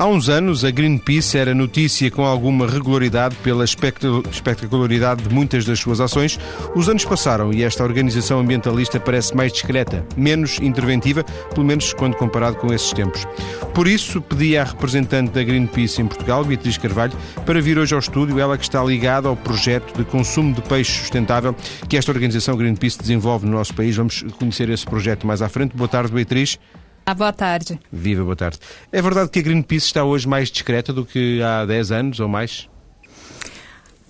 Há uns anos, a Greenpeace era notícia com alguma regularidade pela espectacularidade de muitas das suas ações. Os anos passaram e esta organização ambientalista parece mais discreta, menos interventiva, pelo menos quando comparado com esses tempos. Por isso, pedi à representante da Greenpeace em Portugal, Beatriz Carvalho, para vir hoje ao estúdio, ela que está ligada ao projeto de consumo de peixe sustentável que esta organização Greenpeace desenvolve no nosso país. Vamos conhecer esse projeto mais à frente. Boa tarde, Beatriz. Ah, boa tarde. Viva, boa tarde. É verdade que a Greenpeace está hoje mais discreta do que há 10 anos ou mais?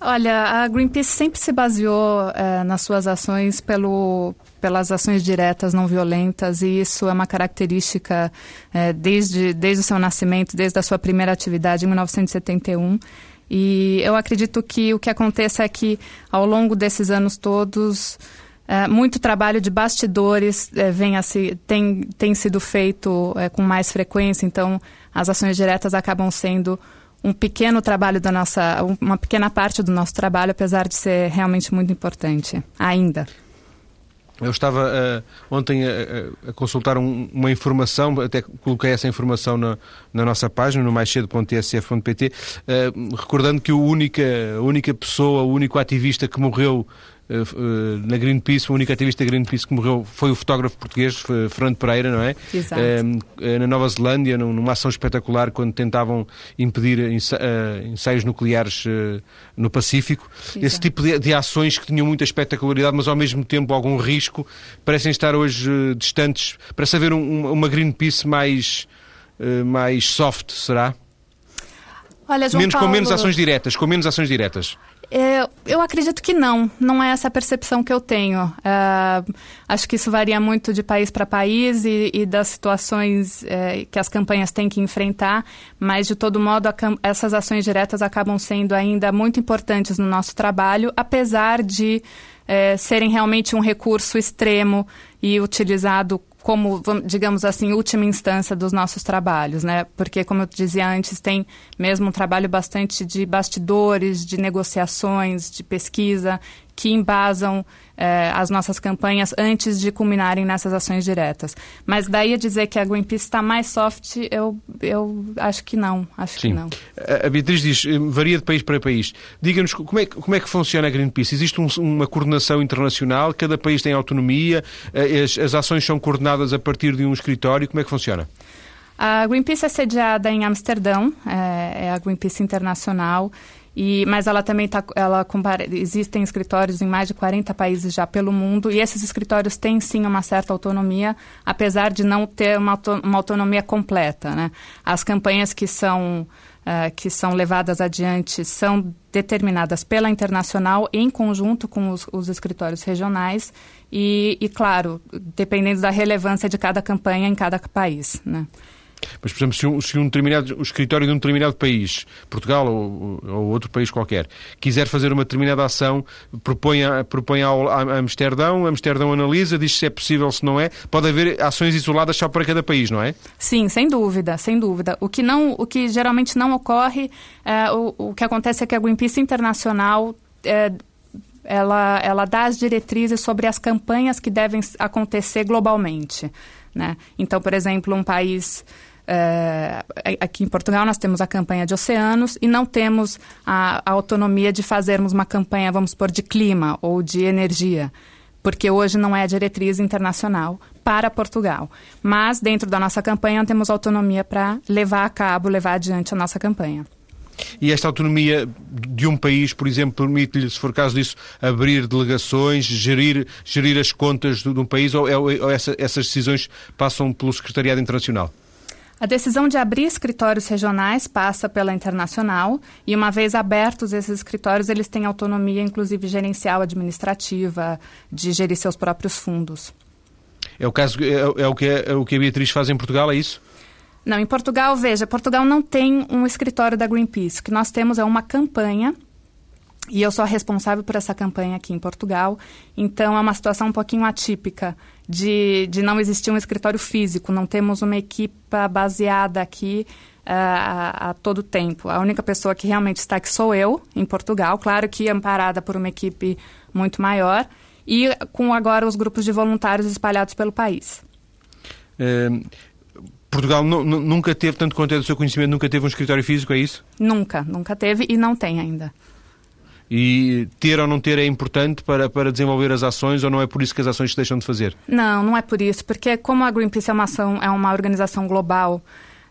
Olha, a Greenpeace sempre se baseou eh, nas suas ações pelo, pelas ações diretas não violentas e isso é uma característica eh, desde, desde o seu nascimento, desde a sua primeira atividade em 1971. E eu acredito que o que acontece é que ao longo desses anos todos é, muito trabalho de bastidores é, vem a se, tem, tem sido feito é, com mais frequência, então as ações diretas acabam sendo um pequeno trabalho da nossa, uma pequena parte do nosso trabalho, apesar de ser realmente muito importante ainda. Eu estava uh, ontem a, a consultar um, uma informação, até coloquei essa informação na, na nossa página, no maiscedo.tsf.pt, uh, recordando que a única, a única pessoa, o único ativista que morreu na Greenpeace, o único ativista da Greenpeace que morreu foi o fotógrafo português, Fernando Pereira, não é? Exato. Eh, na Nova Zelândia, numa ação espetacular, quando tentavam impedir ensaios nucleares no Pacífico. Exato. Esse tipo de, ações que tinham muita espetacularidade, mas ao mesmo tempo algum risco, parecem estar hoje distantes. Parece haver um, uma Greenpeace mais, mais soft, será? Olha, menos, Paulo... Com menos ações diretas, com menos ações diretas. É, eu acredito que não, não é essa a percepção que eu tenho. É, acho que isso varia muito de país para país e, e, das situações é, que as campanhas têm que enfrentar, mas de todo modo a, essas ações diretas acabam sendo ainda muito importantes no nosso trabalho, apesar de é, serem realmente um recurso extremo e utilizado como, digamos assim, última instância dos nossos trabalhos, né? Porque, como eu dizia antes, tem mesmo um trabalho bastante de bastidores, de negociações, de pesquisa, que embasam eh, as nossas campanhas antes de culminarem nessas ações diretas. Mas daí a dizer que a Greenpeace está mais soft, eu, eu acho que não. Acho Sim. que não. A Beatriz diz, eh, varia de país para país. Diga-nos como é, como é que funciona a Greenpeace? Existe um, uma coordenação internacional? Cada país tem autonomia? Eh, as, as ações são coordenadas a partir de um escritório? Como é que funciona? A Greenpeace é sediada em Amsterdão, é, é a Greenpeace Internacional. E, mas ela também está. Ela existem escritórios em mais de 40 países já pelo mundo, e esses escritórios têm sim uma certa autonomia, apesar de não ter uma, uma autonomia completa. Né? As campanhas que são, uh, que são levadas adiante são determinadas pela internacional em conjunto com os, os escritórios regionais, e, e, claro, dependendo da relevância de cada campanha em cada país. Né? Mas, por exemplo, se um, se um determinado, o escritório de um determinado país, Portugal ou, ou, outro país qualquer, quiser fazer uma determinada ação, propõe, a, propõe ao, a Amsterdão, Amsterdão analisa, diz se é possível, se não é. Pode haver ações isoladas só para cada país, não é? Sim, sem dúvida, sem dúvida. O que, não, o que geralmente não ocorre, é, o, o que acontece é que a Greenpeace Internacional é, ela, ela dá as diretrizes sobre as campanhas que devem acontecer globalmente. Né? Então, por exemplo, um país é, aqui em Portugal nós temos a campanha de oceanos e não temos a, a autonomia de fazermos uma campanha, vamos supor, de clima ou de energia porque hoje não é a diretriz internacional para Portugal. Mas, dentro da nossa campanha, temos autonomia para levar a cabo, levar adiante a nossa campanha. E esta autonomia de um país, por exemplo, permite-lhe, se for caso disso, abrir delegações, gerir, gerir as contas de um país, ou, é, ou essa, essas decisões passam pelo Secretariado Internacional? A decisão de abrir escritórios regionais passa pela internacional e, uma vez abertos esses escritórios, eles têm autonomia, inclusive gerencial, administrativa, de gerir seus próprios fundos. É o caso é, é o que é, é, o que a Beatriz faz em Portugal, é isso? Não, em Portugal, veja, Portugal não tem um escritório da Greenpeace. O que nós temos é uma campanha e eu sou responsável por essa campanha aqui em Portugal. Então, é uma situação um pouquinho atípica de, de não existir um escritório físico. Não temos uma equipa baseada aqui uh, a, a, todo tempo. A única pessoa que realmente está aqui sou eu, em Portugal. Claro que amparada por uma equipe muito maior. E com agora os grupos de voluntários espalhados pelo país. É, Portugal nunca teve, tanto quanto é do seu conhecimento, nunca teve um escritório físico, é isso? Nunca, nunca teve e não tem ainda. E ter ou não ter é importante para, para desenvolver as ações ou não é por isso que as ações se deixam de fazer? Não, não é por isso, porque como a Greenpeace é uma, ação, é uma organização global,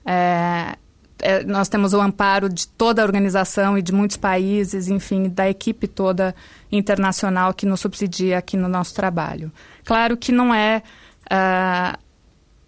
é, é, nós temos o amparo de toda a organização e de muitos países, enfim, da equipe toda internacional que nos subsidia aqui no nosso trabalho. Claro que não é. Uh,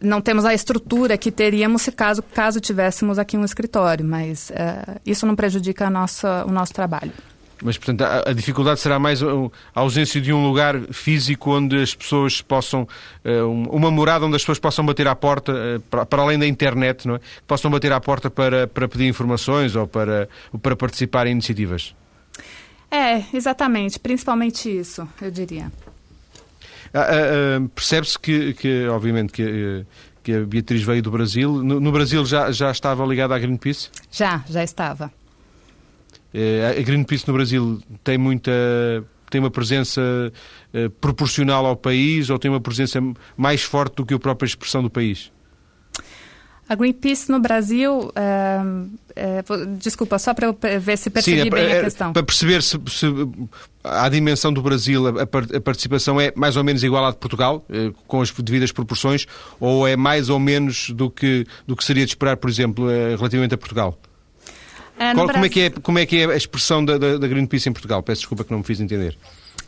não temos a estrutura que teríamos se caso, caso tivéssemos aqui um escritório, mas uh, isso não prejudica nossa, o nosso trabalho. Mas, portanto, a, a, dificuldade será mais a, a, ausência de um lugar físico onde as pessoas possam, uh, uma morada onde as pessoas possam bater à porta, uh, para, para, além da internet, não é? Possam bater à porta para, para pedir informações ou para, para participar em iniciativas. É, exatamente. Principalmente isso, eu diria. Ah, ah, Percebe-se que, que, obviamente, que eh, que a Beatriz veio do Brasil. No, no, Brasil já, já estava ligada à Greenpeace? Já, já estava. Eh, a Greenpeace no Brasil tem muita tem uma presença uh, proporcional ao país ou tem uma presença mais forte do que a própria expressão do país? A Greenpeace no Brasil, uh, uh, desculpa, só para ver se percebi Sim, é, bem a questão. Para perceber se, se a dimensão do Brasil, a, a, participação é mais ou menos igual à de Portugal, com as devidas proporções, ou é mais ou menos do que, do que seria de esperar, por exemplo, relativamente a Portugal? Ah, Qual, como, é que é, como é que é a expressão da, da, da Greenpeace em Portugal? Peço desculpa que não me fiz entender.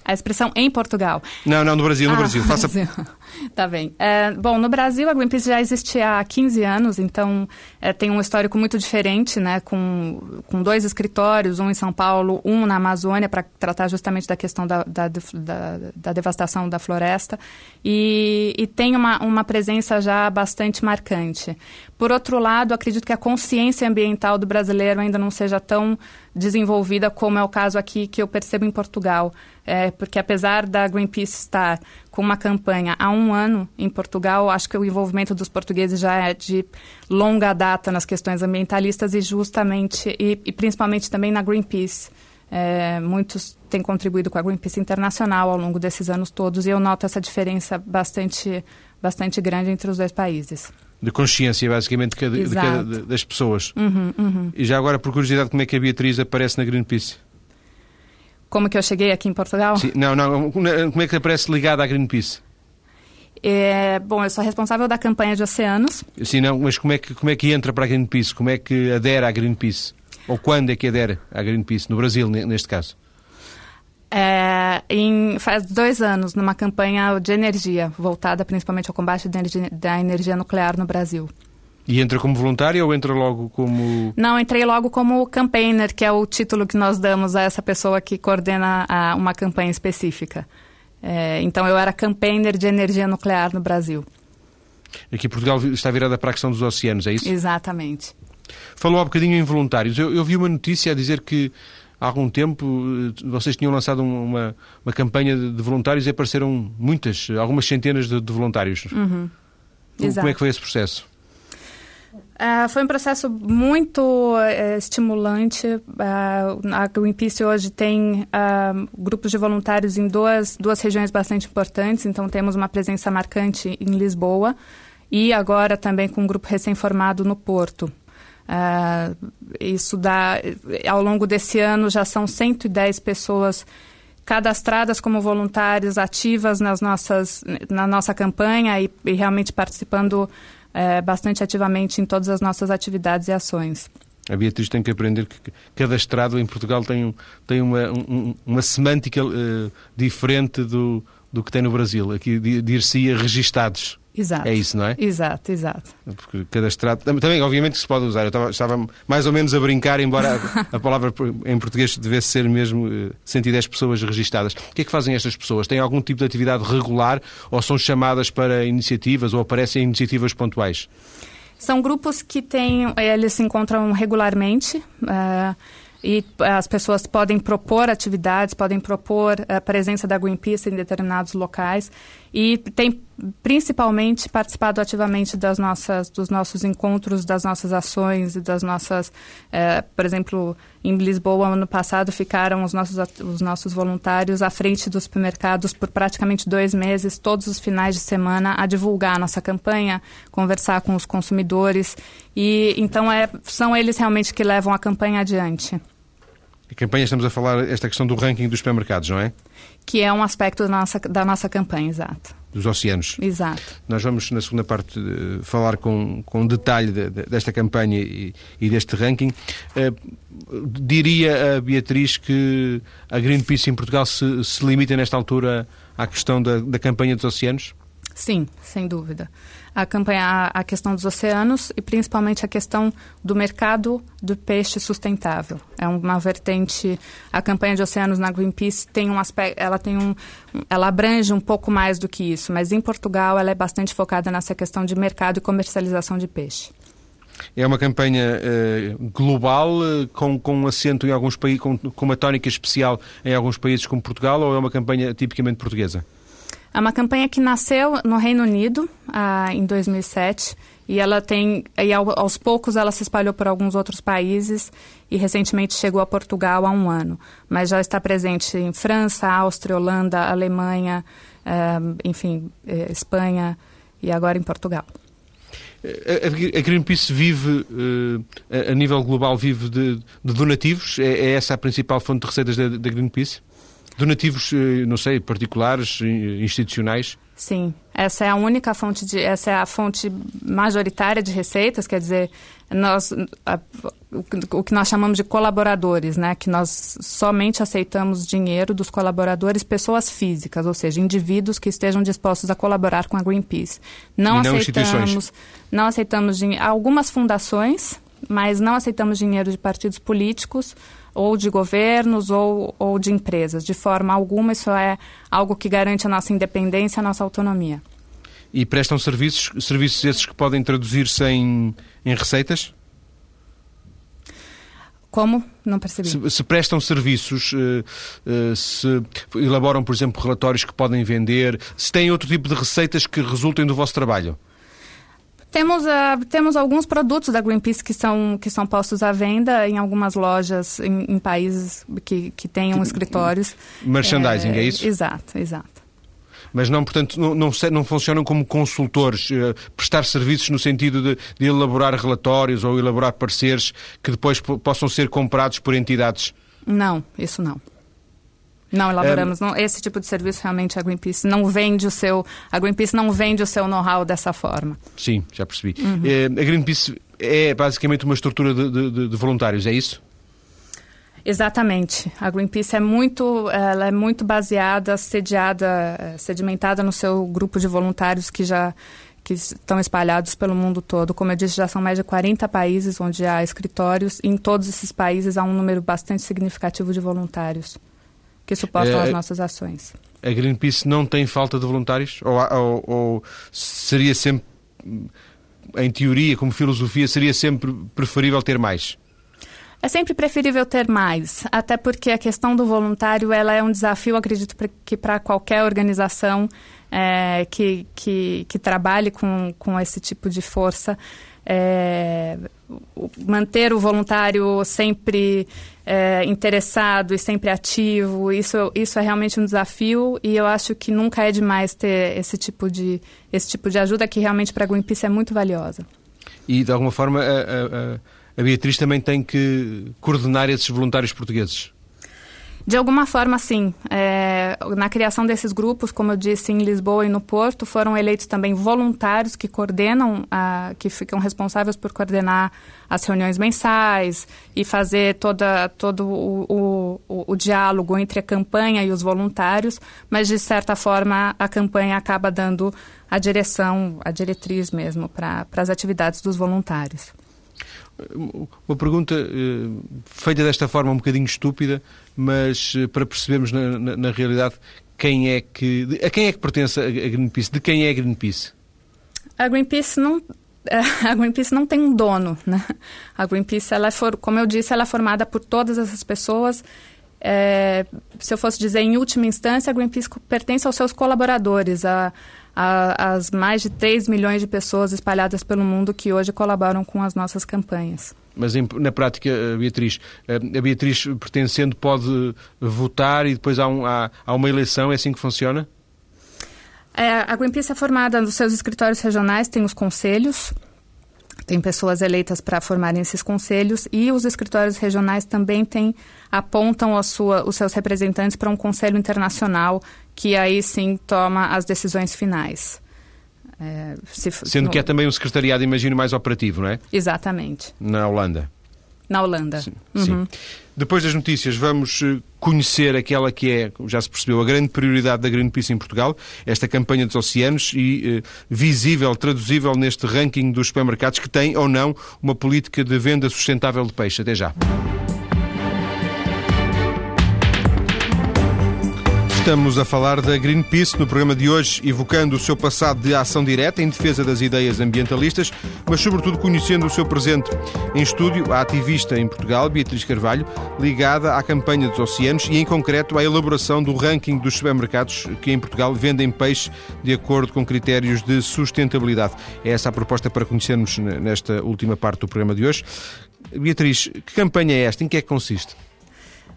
A expressão em Portugal. Não, não, no Brasil, no ah, Brasil. Faça... Brasil. tá bem. É, bom, no Brasil a Greenpeace já existia há 15 anos, então é, tem um histórico muito diferente, né? Com, com dois escritórios, um em São Paulo, um na Amazônia, para tratar justamente da questão da, da, da, da devastação da floresta. E, e tem uma, uma presença já bastante marcante. Por outro lado, acredito que a consciência ambiental do brasileiro ainda não seja tão desenvolvida como é o caso aqui que eu percebo em Portugal. É, porque apesar da Greenpeace estar com uma campanha há um ano em Portugal, acho que o envolvimento dos portugueses já é de longa data nas questões ambientalistas e justamente, e, e principalmente também na Greenpeace. É, muitos têm contribuído com a Greenpeace Internacional ao longo desses anos todos e eu noto essa diferença bastante, bastante grande entre os dois países de consciência, basicamente, de cada, de cada, das pessoas. Uhum, uhum. E já agora, por curiosidade, como é que a Beatriz aparece na Greenpeace? Como que eu cheguei aqui em Portugal? Sim, não, não. Como é que aparece ligada à Greenpeace? É, bom, eu sou responsável da campanha de oceanos. Sim, não, mas como é, que, como é que entra para a Greenpeace? Como é que adere à Greenpeace? Ou quando é que adere à Greenpeace? No Brasil, neste caso? É, em, faz dois anos, numa campanha de energia, voltada principalmente ao combate da energia, da energia nuclear no Brasil. E entra como voluntária ou entra logo como. Não, entrei logo como campaigner, que é o título que nós damos a essa pessoa que coordena a, uma campanha específica. É, então eu era campaigner de energia nuclear no Brasil. Aqui Portugal está virada para a questão dos oceanos, é isso? Exatamente. Falou há bocadinho em voluntários. Eu, eu vi uma notícia a dizer que há algum tempo eh, vocês tinham lançado uma, uma campanha de voluntários e apareceram muitas, algumas centenas de, de voluntários. Uhum. Como é que foi esse processo? Uh, foi um processo muito uh, estimulante. Uh, a Greenpeace hoje tem grupos de voluntários em duas, duas regiões bastante importantes, então temos uma presença marcante em Lisboa e agora também com um grupo recém-formado no Porto. Isso dá, ao longo desse ano já são 110 pessoas cadastradas como voluntários ativas nas nossas, na nossa campanha e, e realmente participando uh, bastante ativamente em todas as nossas atividades e ações. A Beatriz tem que aprender que cadastrado em Portugal tem, tem uma, um, uma semântica uh, diferente do, do que tem no Brasil. Aqui dir-se-ia registados. Exato. É isso, não é? Exato, exato. Porque cadastrado. Também, obviamente, se pode usar. Eu estava, estava mais ou menos a brincar, embora a, a, palavra em português devesse ser mesmo uh, eh, 110 pessoas registadas. O que é que fazem estas pessoas? Têm algum tipo de atividade regular ou são chamadas para iniciativas ou aparecem iniciativas pontuais? São grupos que têm, eles se encontram regularmente. Uh, e as pessoas podem propor atividades, podem propor a presença da Greenpeace em determinados locais. E tem principalmente participado ativamente das nossas, dos nossos encontros, das nossas ações e das nossas, é, por exemplo, em Lisboa ano passado ficaram os nossos, os nossos voluntários à frente dos supermercados por praticamente dois meses, todos os finais de semana, a divulgar a nossa campanha, conversar com os consumidores e então é, são eles realmente que levam a campanha adiante. A campanha, estamos a falar esta questão do ranking dos supermercados, não é? Que é um aspecto da nossa, da nossa campanha, exato. Dos oceanos. Exato. Nós vamos, na segunda parte, falar com, com detalhe de, de, desta campanha e, e deste ranking. Uh, diria a Beatriz que a Greenpeace em Portugal se, se limita, nesta altura, à questão da, da campanha dos oceanos? Sim, sem dúvida. A campanha, a questão dos oceanos e principalmente a questão do mercado do peixe sustentável. É uma vertente. A campanha de oceanos na Greenpeace tem um aspecto, ela tem um, ela abrange um pouco mais do que isso, mas em Portugal ela é bastante focada nessa questão de mercado e comercialização de peixe. É uma campanha uh, global, uh, com, com um acento em alguns países, com, com uma tónica especial em alguns países como Portugal, ou é uma campanha tipicamente portuguesa? É uma campanha que nasceu no Reino Unido ah, em 2007 e ela tem e aos poucos ela se espalhou por alguns outros países e recentemente chegou a Portugal há um ano, mas já está presente em França, Áustria, Holanda, Alemanha, ah, enfim, eh, Espanha e agora em Portugal. A Greenpeace vive, eh, a nível global, vive de, de donativos? É, é, essa a principal fonte de receitas da, da Greenpeace? Donativos, eh, não sei, particulares, institucionais? Sim, essa é a única fonte de, essa é a fonte majoritária de receitas, quer dizer, nós a, o, que nós chamamos de colaboradores, né, que nós somente aceitamos dinheiro dos colaboradores, pessoas físicas, ou seja, indivíduos que estejam dispostos a colaborar com a Greenpeace. Não, não aceitamos, não aceitamos dinheiro, algumas fundações, mas não aceitamos dinheiro de partidos políticos ou de governos ou, ou de empresas. De forma alguma, isso é algo que garante a nossa independência, a nossa autonomia. E prestam serviços, serviços esses que podem traduzir-se em, em receitas? Como? Não percebi. Se, se prestam serviços, uh, uh, se elaboram, por exemplo, relatórios que podem vender, se têm outro tipo de receitas que resultem do vosso trabalho? Temos, uh, temos alguns produtos da Greenpeace que são, que são postos à venda em algumas lojas em, em países que, que tenham escritórios. Merchandising, é, é isso? Exato, exato mas não, portanto, não, não, não funcionam como consultores, uh, prestar serviços no sentido de, de, elaborar relatórios ou elaborar pareceres que depois possam ser comprados por entidades? Não, isso não. Não elaboramos. É... Não, esse tipo de serviço realmente a Greenpeace não vende o seu. A Greenpeace não vende o seu know-how dessa forma. Sim, já percebi. Uhum. É, a Greenpeace é basicamente uma estrutura de, de, de, voluntários, é isso? Exatamente. A Greenpeace é muito, ela é muito baseada, sediada, sedimentada no seu grupo de voluntários que já que estão espalhados pelo mundo todo. Como eu disse, já são mais de 40 países onde há escritórios. E em todos esses países há um número bastante significativo de voluntários que suportam é, as nossas ações. A Greenpeace não tem falta de voluntários? Ou, ou, ou seria sempre, em teoria, como filosofia, seria sempre preferível ter mais? É sempre preferível ter mais, até porque a questão do voluntário ela é um desafio, acredito que para qualquer organização é, que, que, que trabalhe com, com esse tipo de força. É, manter o voluntário sempre é, interessado e sempre ativo, isso, isso é realmente um desafio e eu acho que nunca é demais ter esse tipo de, esse tipo de ajuda que realmente para a Greenpeace é muito valiosa. E de alguma forma a, a, a Beatriz também tem que coordenar esses voluntários portugueses. De alguma forma, sim. É, na criação desses grupos, como eu disse, em Lisboa e no Porto, foram eleitos também voluntários que coordenam, a, que ficam responsáveis por coordenar as reuniões mensais e fazer toda, todo o, o, o, o diálogo entre a campanha e os voluntários, mas de certa forma a campanha acaba dando a direção, a diretriz mesmo para as atividades dos voluntários. Uma pergunta uh, feita desta forma um bocadinho estúpida, mas uh, para percebermos na, na, na, realidade quem é que, a quem é que pertence a Greenpeace, de quem é a Greenpeace? A Greenpeace não a Greenpeace não tem um dono, né? A Greenpeace, ela é for, como eu disse, ela é formada por todas essas pessoas é, se eu fosse dizer em última instância, a Greenpeace pertence aos seus colaboradores, a, a, as mais de 3 milhões de pessoas espalhadas pelo mundo que hoje colaboram com as nossas campanhas. Mas em, na prática, Beatriz, a Beatriz pertencendo pode votar e depois há, um, há, há uma eleição, é assim que funciona? É, a Greenpeace é formada nos seus escritórios regionais, tem os conselhos, tem pessoas eleitas para formarem esses conselhos e os escritórios regionais também têm, apontam a sua, os seus representantes para um conselho internacional que aí sim toma as decisões finais. É, se, Sendo no... que é também um secretariado, imagino, mais operativo, não é? Exatamente. Na Holanda. Na Holanda. Sim. Uhum. sim. Depois das notícias, vamos eh, conhecer aquela que é, já se percebeu, a grande prioridade da Greenpeace em Portugal, esta campanha dos oceanos e eh, visível, traduzível neste ranking dos supermercados que tem ou não uma política de venda sustentável de peixe. Até já. Estamos a falar da Greenpeace no programa de hoje, evocando o seu passado de ação direta em defesa das ideias ambientalistas, mas sobretudo conhecendo o seu presente. Em estúdio, a ativista em Portugal, Beatriz Carvalho, ligada à campanha dos oceanos e, em concreto, à elaboração do ranking dos supermercados que em Portugal vendem peixe de acordo com critérios de sustentabilidade. É essa a proposta para conhecermos nesta última parte do programa de hoje. Beatriz, que campanha é esta? Em que é que consiste?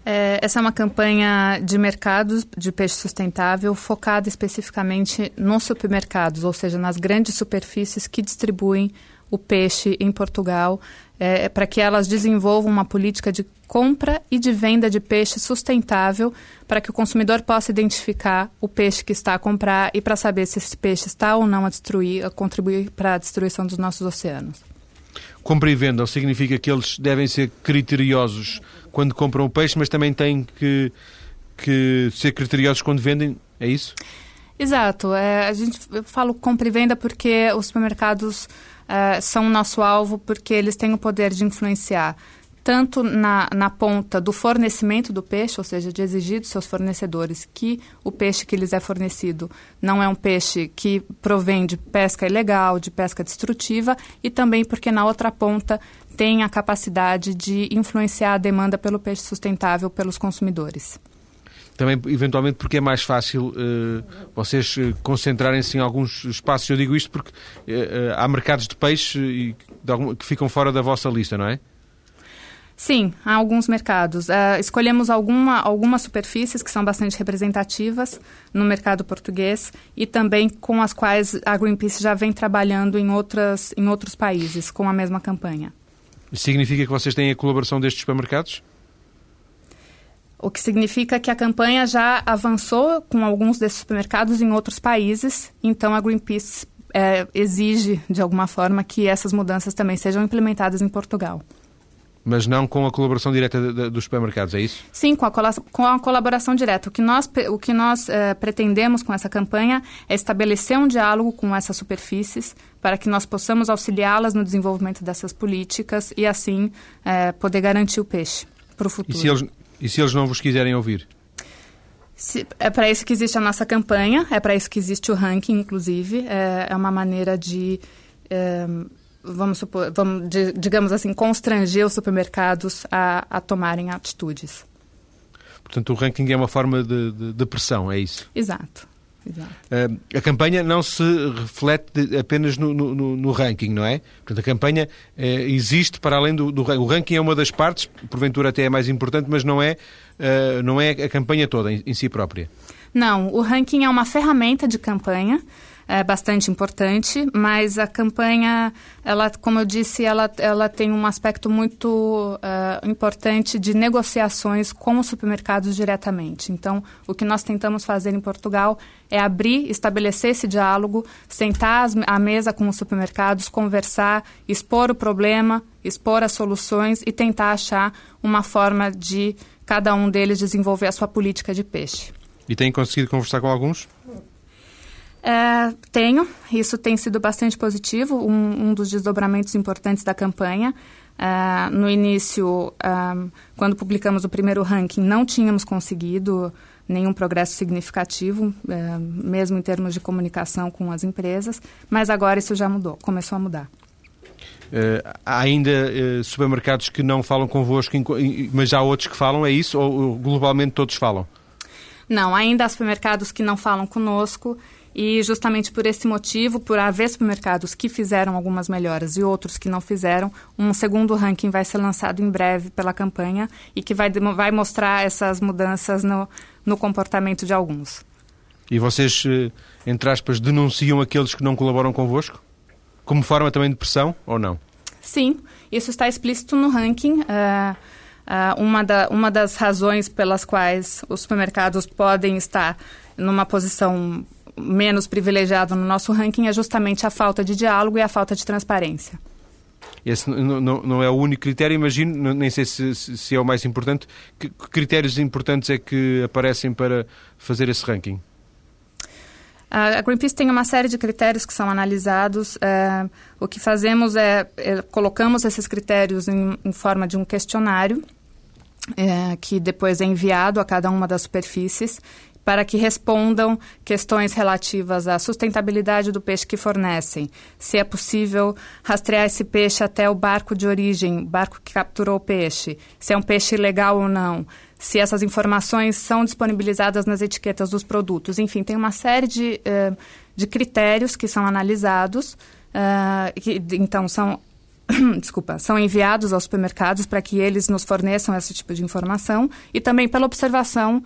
É, essa é uma campanha de mercados de peixe sustentável focada especificamente nos supermercados, ou seja, nas grandes superfícies que distribuem o peixe em Portugal, é, para que elas desenvolvam uma política de compra e de venda de peixe sustentável, para que o consumidor possa identificar o peixe que está a comprar e para saber se esse peixe está ou não a destruir, a contribuir para a destruição dos nossos oceanos. Compra e venda significa que eles devem ser criteriosos quando compram o peixe, mas também têm que, que ser criteriosos quando vendem, é isso? Exato. É, a gente, eu falo compra e venda porque os supermercados é, são o nosso alvo, porque eles têm o poder de influenciar tanto na, na ponta do fornecimento do peixe, ou seja, de exigir dos seus fornecedores que o peixe que lhes é fornecido não é um peixe que provém de pesca ilegal, de pesca destrutiva, e também porque na outra ponta tem a capacidade de influenciar a demanda pelo peixe sustentável pelos consumidores. Também, eventualmente, porque é mais fácil uh, vocês uh, concentrarem-se em alguns espaços. Eu digo isto porque uh, há mercados de peixe que ficam fora da vossa lista, não é? Sim, há alguns mercados. Uh, escolhemos alguma, algumas superfícies que são bastante representativas no mercado português e também com as quais a Greenpeace já vem trabalhando em, outras, em outros países com a mesma campanha. Significa que vocês têm a colaboração destes supermercados? O que significa que a campanha já avançou com alguns desses supermercados em outros países, então a Greenpeace é, exige, de alguma forma, que essas mudanças também sejam implementadas em Portugal. Mas não com a colaboração direta de, de, dos supermercados, é isso? Sim, com a, com a colaboração direta. O que nós, o que nós eh, pretendemos com essa campanha é estabelecer um diálogo com essas superfícies para que nós possamos auxiliá-las no desenvolvimento dessas políticas e, assim, eh, poder garantir o peixe para o futuro. E se, eles, e se eles não vos quiserem ouvir? Se, é para isso que existe a nossa campanha, é para isso que existe o ranking, inclusive. É, é uma maneira de é, vamos supor, vamos, digamos assim, constranger os supermercados a, a tomarem atitudes. Portanto, o ranking é uma forma de, de, de pressão, é isso? Exato. Exato. Uh, a campanha não se reflete apenas no, no, no ranking, não é? Portanto, a campanha uh, existe para além do, do, O ranking é uma das partes, porventura até é mais importante, mas não é, uh, não é a campanha toda em, em si própria. Não, o ranking é uma ferramenta de campanha é bastante importante, mas a campanha, ela, como eu disse, ela, ela tem um aspecto muito uh, importante de negociações com os supermercados diretamente. Então, o que nós tentamos fazer em Portugal é abrir, estabelecer esse diálogo, sentar à mesa com os supermercados, conversar, expor o problema, expor as soluções e tentar achar uma forma de cada um deles desenvolver a sua política de peixe. E tem conseguido conversar com alguns? É, tenho, isso tem sido bastante positivo, um, um dos desdobramentos importantes da campanha. É, no início, é, quando publicamos o primeiro ranking, não tínhamos conseguido nenhum progresso significativo, é, mesmo em termos de comunicação com as empresas, mas agora isso já mudou, começou a mudar. Uh, há ainda uh, supermercados que não falam convosco, mas há outros que falam, é isso? Ou globalmente todos falam? Não, ainda há supermercados que não falam conosco e justamente por esse motivo, por haver supermercados que fizeram algumas melhoras e outros que não fizeram, um segundo ranking vai ser lançado em breve pela campanha e que vai, vai mostrar essas mudanças no, no comportamento de alguns. E vocês, eh, entre aspas, denunciam aqueles que não colaboram convosco? Como forma também de pressão ou não? Sim, isso está explícito no ranking. Uh, Uh, uma, da, uma das razões pelas quais os supermercados podem estar numa posição menos privilegiada no nosso ranking é justamente a falta de diálogo e a falta de transparência. Esse não, não, não é o único critério, imagino, nem sei se, se é o mais importante. Que critérios importantes é que aparecem para fazer esse ranking? A Greenpeace tem uma série de critérios que são analisados. É, o que fazemos é, é colocamos esses critérios em, em, forma de um questionário é, que depois é enviado a cada uma das superfícies para que respondam questões relativas à sustentabilidade do peixe que fornecem, se é possível rastrear esse peixe até o barco de origem, barco que capturou o peixe, se é um peixe legal ou não, se essas informações são disponibilizadas nas etiquetas dos produtos. Enfim, tem uma série de, uh, de critérios que são analisados, uh, que, então são desculpa, são enviados aos supermercados para que eles nos forneçam esse tipo de informação e também pela observação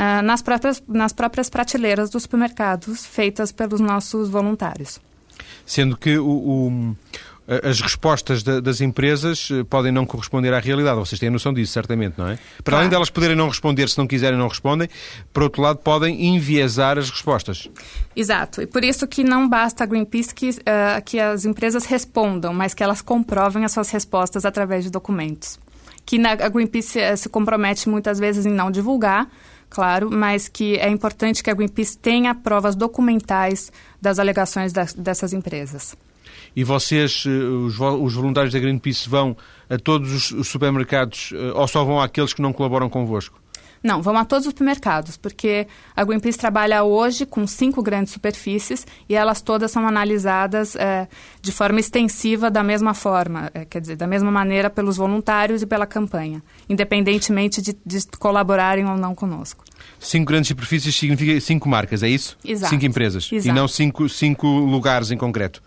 uh, nas, próprias, nas próprias prateleiras dos supermercados feitas pelos nossos voluntários. Sendo que o, o as respostas da, das empresas eh, podem não corresponder à realidade. Vocês têm noção disso, certamente, não é? Para claro. além delas poderem não responder, se não quiserem, não respondem, por outro lado, podem enviesar as respostas. Exato. E por isso que não basta a Greenpeace que, uh, que as empresas respondam, mas que elas comprovem as suas respostas através de documentos. Que na, a Greenpeace uh, se compromete muitas vezes em não divulgar, claro, mas que é importante que a Greenpeace tenha provas documentais das alegações da, dessas empresas e vocês, eh, os, os voluntários da Greenpeace, vão a todos os supermercados eh, ou só vão àqueles que não colaboram convosco? Não, vão a todos os supermercados, porque a Greenpeace trabalha hoje com cinco grandes superfícies e elas todas são analisadas é, de forma extensiva da mesma forma, é, quer dizer, da mesma maneira pelos voluntários e pela campanha, independentemente de, de colaborarem ou não conosco. Cinco grandes superfícies significa cinco marcas, é isso? Exato. Cinco empresas Exato. e não cinco, cinco lugares em concreto.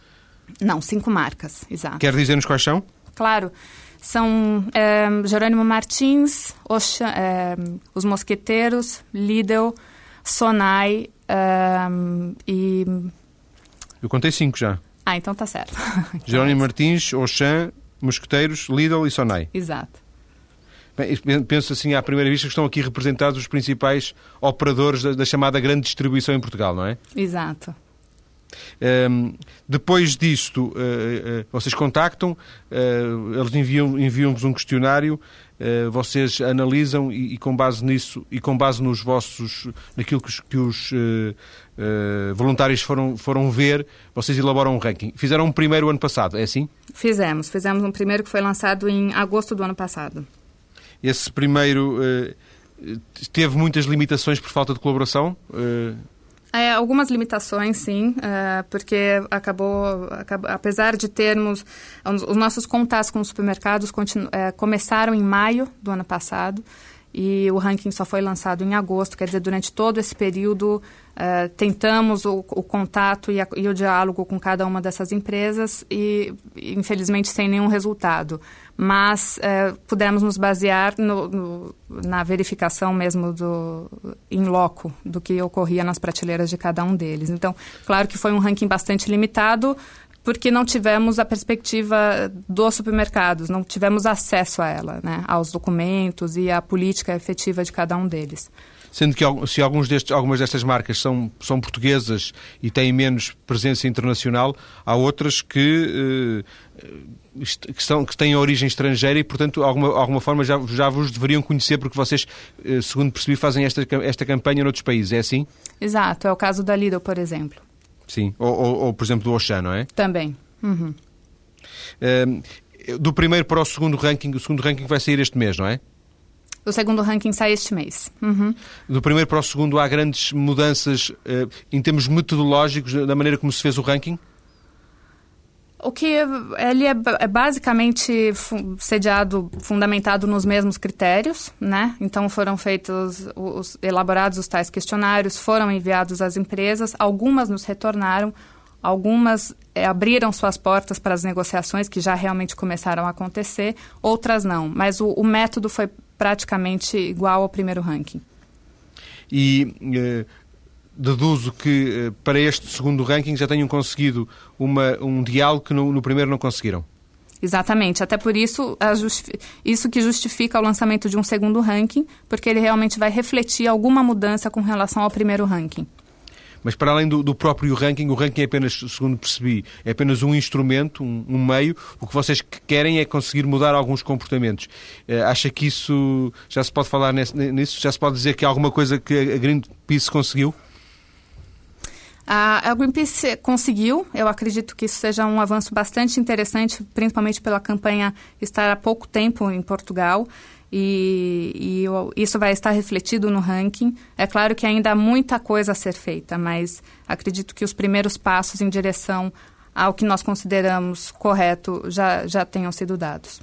Não, cinco marcas, exato. Quer dizer-nos quais são? Claro. São é, Jerônimo Martins, Oxa, é, Os Mosqueteiros, Lidl, Sonai é, e... Eu contei cinco já. Ah, então tá certo. Jerônimo Martins, Oxan, Mosqueteiros, Lidl e Sonai. Exato. Bem, penso assim, à primeira vista, que estão aqui representados os principais operadores da, da chamada grande distribuição em Portugal, não é? Exato. Um, depois disto, uh, uh, vocês contactam, uh, eles enviam-vos enviam um questionário, vocês analisam e, e, com base nisso e com base nos vossos, naquilo que os, que os voluntários foram, foram ver, vocês elaboram um ranking. Fizeram um primeiro ano passado, é assim? Fizemos. Fizemos um primeiro que foi lançado em agosto do ano passado. Esse primeiro teve muitas limitações por falta de colaboração? É, algumas limitações, sim, é, porque acabou, acabou, apesar de termos os nossos contatos com os supermercados continu, é, começaram em maio do ano passado e o ranking só foi lançado em agosto, quer dizer, durante todo esse período uh, tentamos o, o contato e, a, e, o diálogo com cada uma dessas empresas e, infelizmente, sem nenhum resultado. Mas uh, pudemos nos basear no, no, na verificação mesmo do in loco do que ocorria nas prateleiras de cada um deles. Então, claro que foi um ranking bastante limitado, porque não tivemos a perspectiva dos supermercados, não tivemos acesso a ela, né, aos documentos e à política efetiva de cada um deles. Sendo que se alguns destes, algumas destas marcas são, são portuguesas e têm menos presença internacional, há outras que, eh, que, são, que têm origem estrangeira e, portanto, de alguma, alguma forma já, já vos deveriam conhecer, porque vocês, eh, segundo percebi, fazem esta, esta campanha noutros países, é assim? Exato, é o caso da Lidl, por exemplo. Sim, ou, ou, ou por exemplo do Oxan, não é? Também. Uhum. Uh, do primeiro para o segundo ranking, o segundo ranking vai sair este mês, não é? O segundo ranking sai este mês. Uhum. Do primeiro para o segundo há grandes mudanças uh, em termos metodológicos da maneira como se fez o ranking? O que ele é, é basicamente sediado, fundamentado nos mesmos critérios, né? Então foram feitos, os, elaborados os tais questionários, foram enviados às empresas, algumas nos retornaram, algumas é, abriram suas portas para as negociações que já realmente começaram a acontecer, outras não. Mas o, o método foi praticamente igual ao primeiro ranking. E eh, deduzo que eh, para este segundo ranking já tenham conseguido uma, um diálogo que no, no primeiro não conseguiram. Exatamente. Até por isso, isso que justifica o lançamento de um segundo ranking, porque ele realmente vai refletir alguma mudança com relação ao primeiro ranking. Mas para além do, do, próprio ranking, o ranking é apenas, segundo percebi, é apenas um instrumento, um, um meio. O que vocês querem é conseguir mudar alguns comportamentos. Uh, acha que isso já se pode falar nisso? Já se pode dizer que há alguma coisa que a Greenpeace conseguiu? A Greenpeace conseguiu, eu acredito que isso seja um avanço bastante interessante, principalmente pela campanha estar há pouco tempo em Portugal. E, e, isso vai estar refletido no ranking. É claro que ainda há muita coisa a ser feita, mas acredito que os primeiros passos em direção ao que nós consideramos correto já, já tenham sido dados.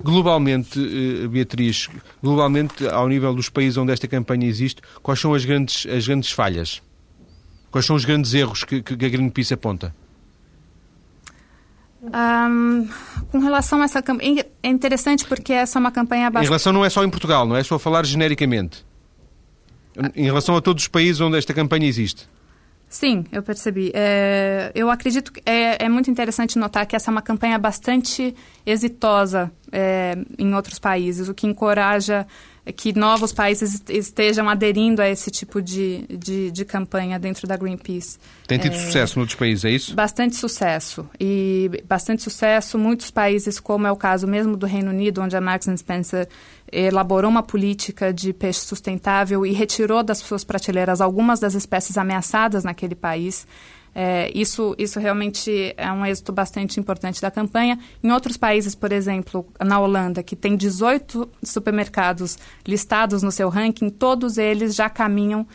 Globalmente, eh, Beatriz, globalmente, ao nível dos países onde esta campanha existe, quais são as grandes, as grandes falhas? Quais são os grandes erros que, que a Greenpeace aponta? Um, com relação a essa campanha, é interessante porque essa é uma campanha bastante... Em relação não é só em Portugal, não é só falar genericamente. Em relação a todos os países onde esta campanha existe. Sim, eu percebi. É, eu acredito que é, é, muito interessante notar que essa é uma campanha bastante exitosa é, em outros países, o que encoraja que novos países estejam aderindo a esse tipo de, de, de campanha dentro da Greenpeace. Tem tido é, sucesso em outros países, é isso? Bastante sucesso. E bastante sucesso. Muitos países, como é o caso mesmo do Reino Unido, onde a Marks Spencer elaborou uma política de peixe sustentável e retirou das suas prateleiras algumas das espécies ameaçadas naquele país. É, isso, isso realmente é um êxito bastante importante da campanha. Em outros países, por exemplo, na Holanda, que tem 18 supermercados listados no seu ranking, todos eles já caminham,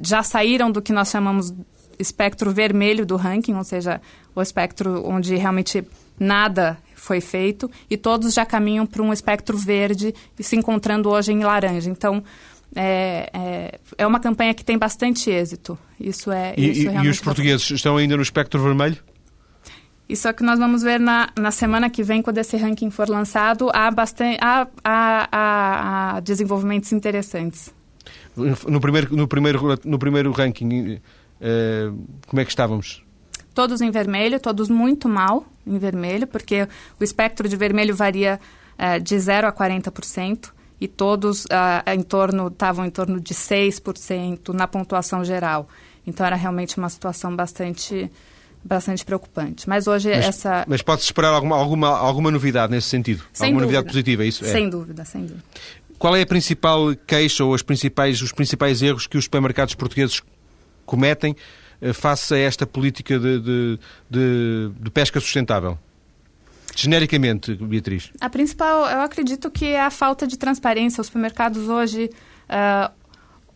já saíram do que nós chamamos espectro vermelho do ranking, ou seja, o espectro onde realmente nada foi feito, e todos já caminham para um espectro verde e se encontrando hoje em laranja. Então, é, é, é, uma campanha que tem bastante êxito. Isso é. E, isso é e os portugueses bastante. estão ainda no espectro vermelho? Isso é que nós vamos ver na, na semana que vem, quando esse ranking for lançado. Há, bastante, há, há, há, há desenvolvimentos interessantes. No primeiro, no primeiro, no primeiro ranking, uh, como é que estávamos? Todos em vermelho, todos muito mal em vermelho, porque o espectro de vermelho varia uh, de 0 a 40% e todos ah, em torno estavam em torno de 6% na pontuação geral. Então era realmente uma situação bastante bastante preocupante. Mas hoje mas, essa Mas pode-se esperar alguma, alguma alguma novidade nesse sentido? Sem alguma dúvida. novidade positiva, é isso? Sem é. dúvida, sem dúvida. Qual é a principal queixa ou as principais, os principais erros que os supermercados portugueses cometem eh, face a esta política de, de, de, de pesca sustentável? Genericamente, Beatriz. A principal, eu acredito que é a falta de transparência. Os supermercados hoje uh,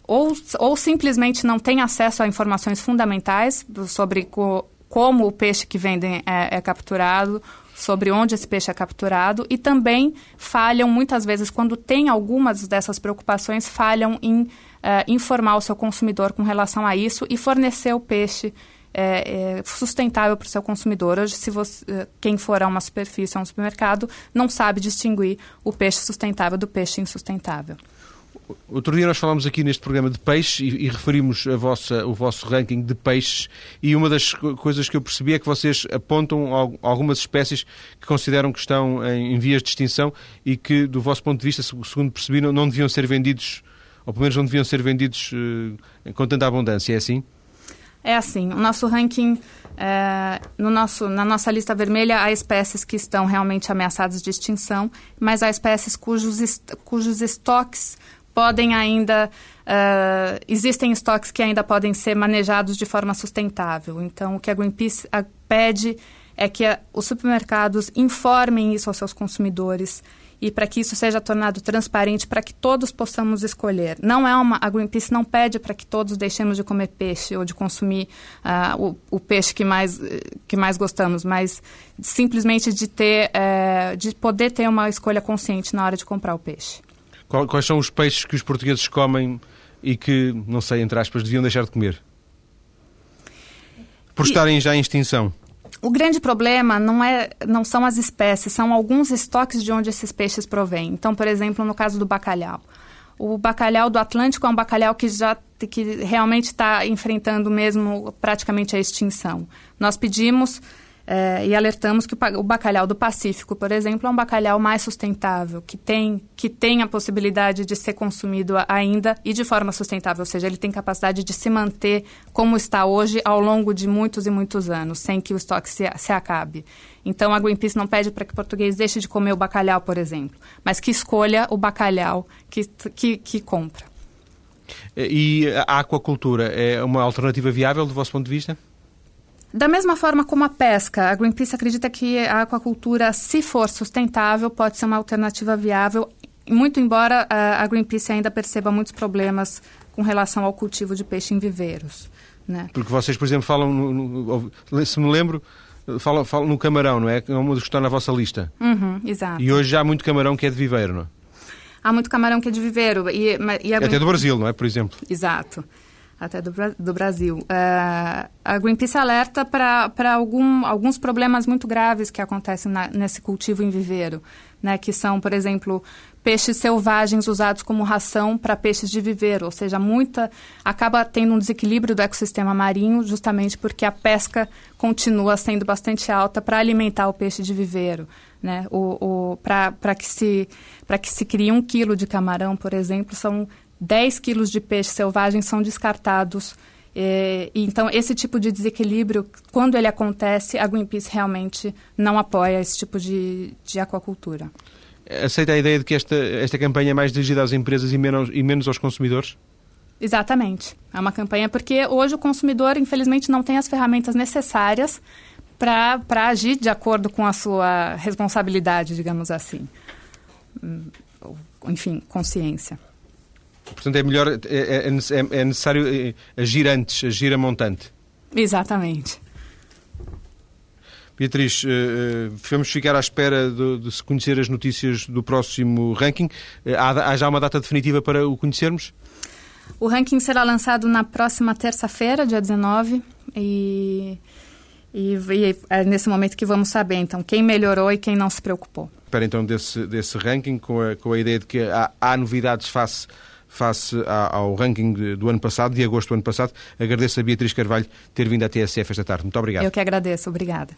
ou, ou simplesmente não têm acesso a informações fundamentais sobre co, como o peixe que vendem é, é capturado, sobre onde esse peixe é capturado e também falham muitas vezes quando tem algumas dessas preocupações falham em uh, informar o seu consumidor com relação a isso e fornecer o peixe é, é sustentável para o seu consumidor. Hoje, se você, eh, quem for a uma superfície, a um supermercado, não sabe distinguir o peixe sustentável do peixe insustentável. Outro dia nós falámos aqui neste programa de peixes e, e referimos a vossa, o vosso ranking de peixes e uma das coisas que eu percebi é que vocês apontam algumas espécies que consideram que estão em, em vias de extinção e que, do vosso ponto de vista, segundo percebi, não, não deviam ser vendidos, ou pelo menos não deviam ser vendidos uh, com tanta abundância, é assim? É assim, o nosso ranking, é, no nosso, na nossa lista vermelha, há espécies que estão realmente ameaçadas de extinção, mas há espécies cujos, est cujos estoques podem ainda. Uh, existem estoques que ainda podem ser manejados de forma sustentável. Então, o que a Greenpeace pede é que a, os supermercados informem isso aos seus consumidores e para que isso seja tornado transparente para que todos possamos escolher. Não é uma a Greenpeace não pede para que todos deixemos de comer peixe ou de consumir uh, o, o, peixe que mais que mais gostamos, mas simplesmente de ter uh, de poder ter uma escolha consciente na hora de comprar o peixe. Quais são os peixes que os portugueses comem e que, não sei, entre aspas, deviam deixar de comer? Por estarem já em extinção. O grande problema não, é, não são as espécies, são alguns estoques de onde esses peixes provêm. Então, por exemplo, no caso do bacalhau. O bacalhau do Atlântico é um bacalhau que já que realmente está enfrentando mesmo praticamente a extinção. Nós pedimos é, e alertamos que o bacalhau do Pacífico, por exemplo, é um bacalhau mais sustentável, que tem, que tem a possibilidade de ser consumido ainda e de forma sustentável, ou seja, ele tem capacidade de se manter como está hoje ao longo de muitos e muitos anos, sem que o estoque se, se acabe. Então, a Greenpeace não pede para que o português deixe de comer o bacalhau, por exemplo, mas que escolha o bacalhau que, que, que compra. E a aquacultura é uma alternativa viável do vosso ponto de vista? Da mesma forma como a pesca, a Greenpeace acredita que a aquacultura, se for sustentável, pode ser uma alternativa viável, muito embora a Greenpeace ainda perceba muitos problemas com relação ao cultivo de peixe em viveiros. Né? Porque vocês, por exemplo, falam, no, no, se me lembro, falam, falam no camarão, não é? É uma dos que está na vossa lista. Uhum, exato. E hoje já há muito camarão que é de viveiro, não é? Há muito camarão que é de viveiro. E, e Até do Brasil, não é? Por exemplo. Exato até do, do Brasil. Uh, a Greenpeace alerta para algum, alguns problemas muito graves que acontecem na, nesse cultivo em viveiro, né, que são, por exemplo, peixes selvagens usados como ração para peixes de viveiro, ou seja, muita acaba tendo um desequilíbrio do ecossistema marinho, justamente porque a pesca continua sendo bastante alta para alimentar o peixe de viveiro. Né? O, o, para que, se, que se crie um quilo de camarão, por exemplo, são 10 quilos de peixe selvagem são descartados. É, então, esse tipo de desequilíbrio, quando ele acontece, a Greenpeace realmente não apoia esse tipo de, de aquacultura. Aceita a ideia de que esta, esta campanha é mais dirigida às empresas e menos, e menos aos consumidores? Exatamente. É uma campanha porque hoje o consumidor, infelizmente, não tem as ferramentas necessárias para agir de acordo com a sua responsabilidade, digamos assim. Hum, enfim, consciência. Portanto, é melhor, é, é, é, é necessário é, agir antes, agir a montante. Exatamente. Beatriz, uh, vamos ficar à espera de, de, se conhecer as notícias do próximo ranking. Uh, há, há, já uma data definitiva para o conhecermos? O ranking será lançado na próxima terça-feira, dia 19, e, e, e, é nesse momento que vamos saber, então, quem melhorou e quem não se preocupou. Espera então desse, desse ranking, com a, com a ideia de que há, há novidades face face ao ranking do ano passado, de agosto do ano passado. Agradeço a Beatriz Carvalho ter vindo à TSF esta tarde. Muito obrigado. Eu que agradeço. Obrigada.